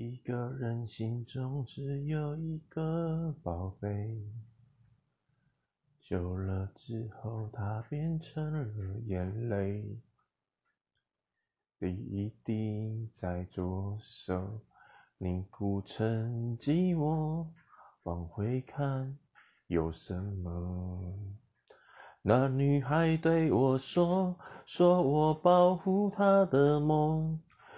一个人心中只有一个宝贝，久了之后它变成了眼泪，滴一滴在左手凝固成寂寞。往回看，有什么？那女孩对我说：“说我保护她的梦。”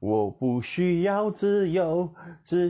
我不需要自由，只。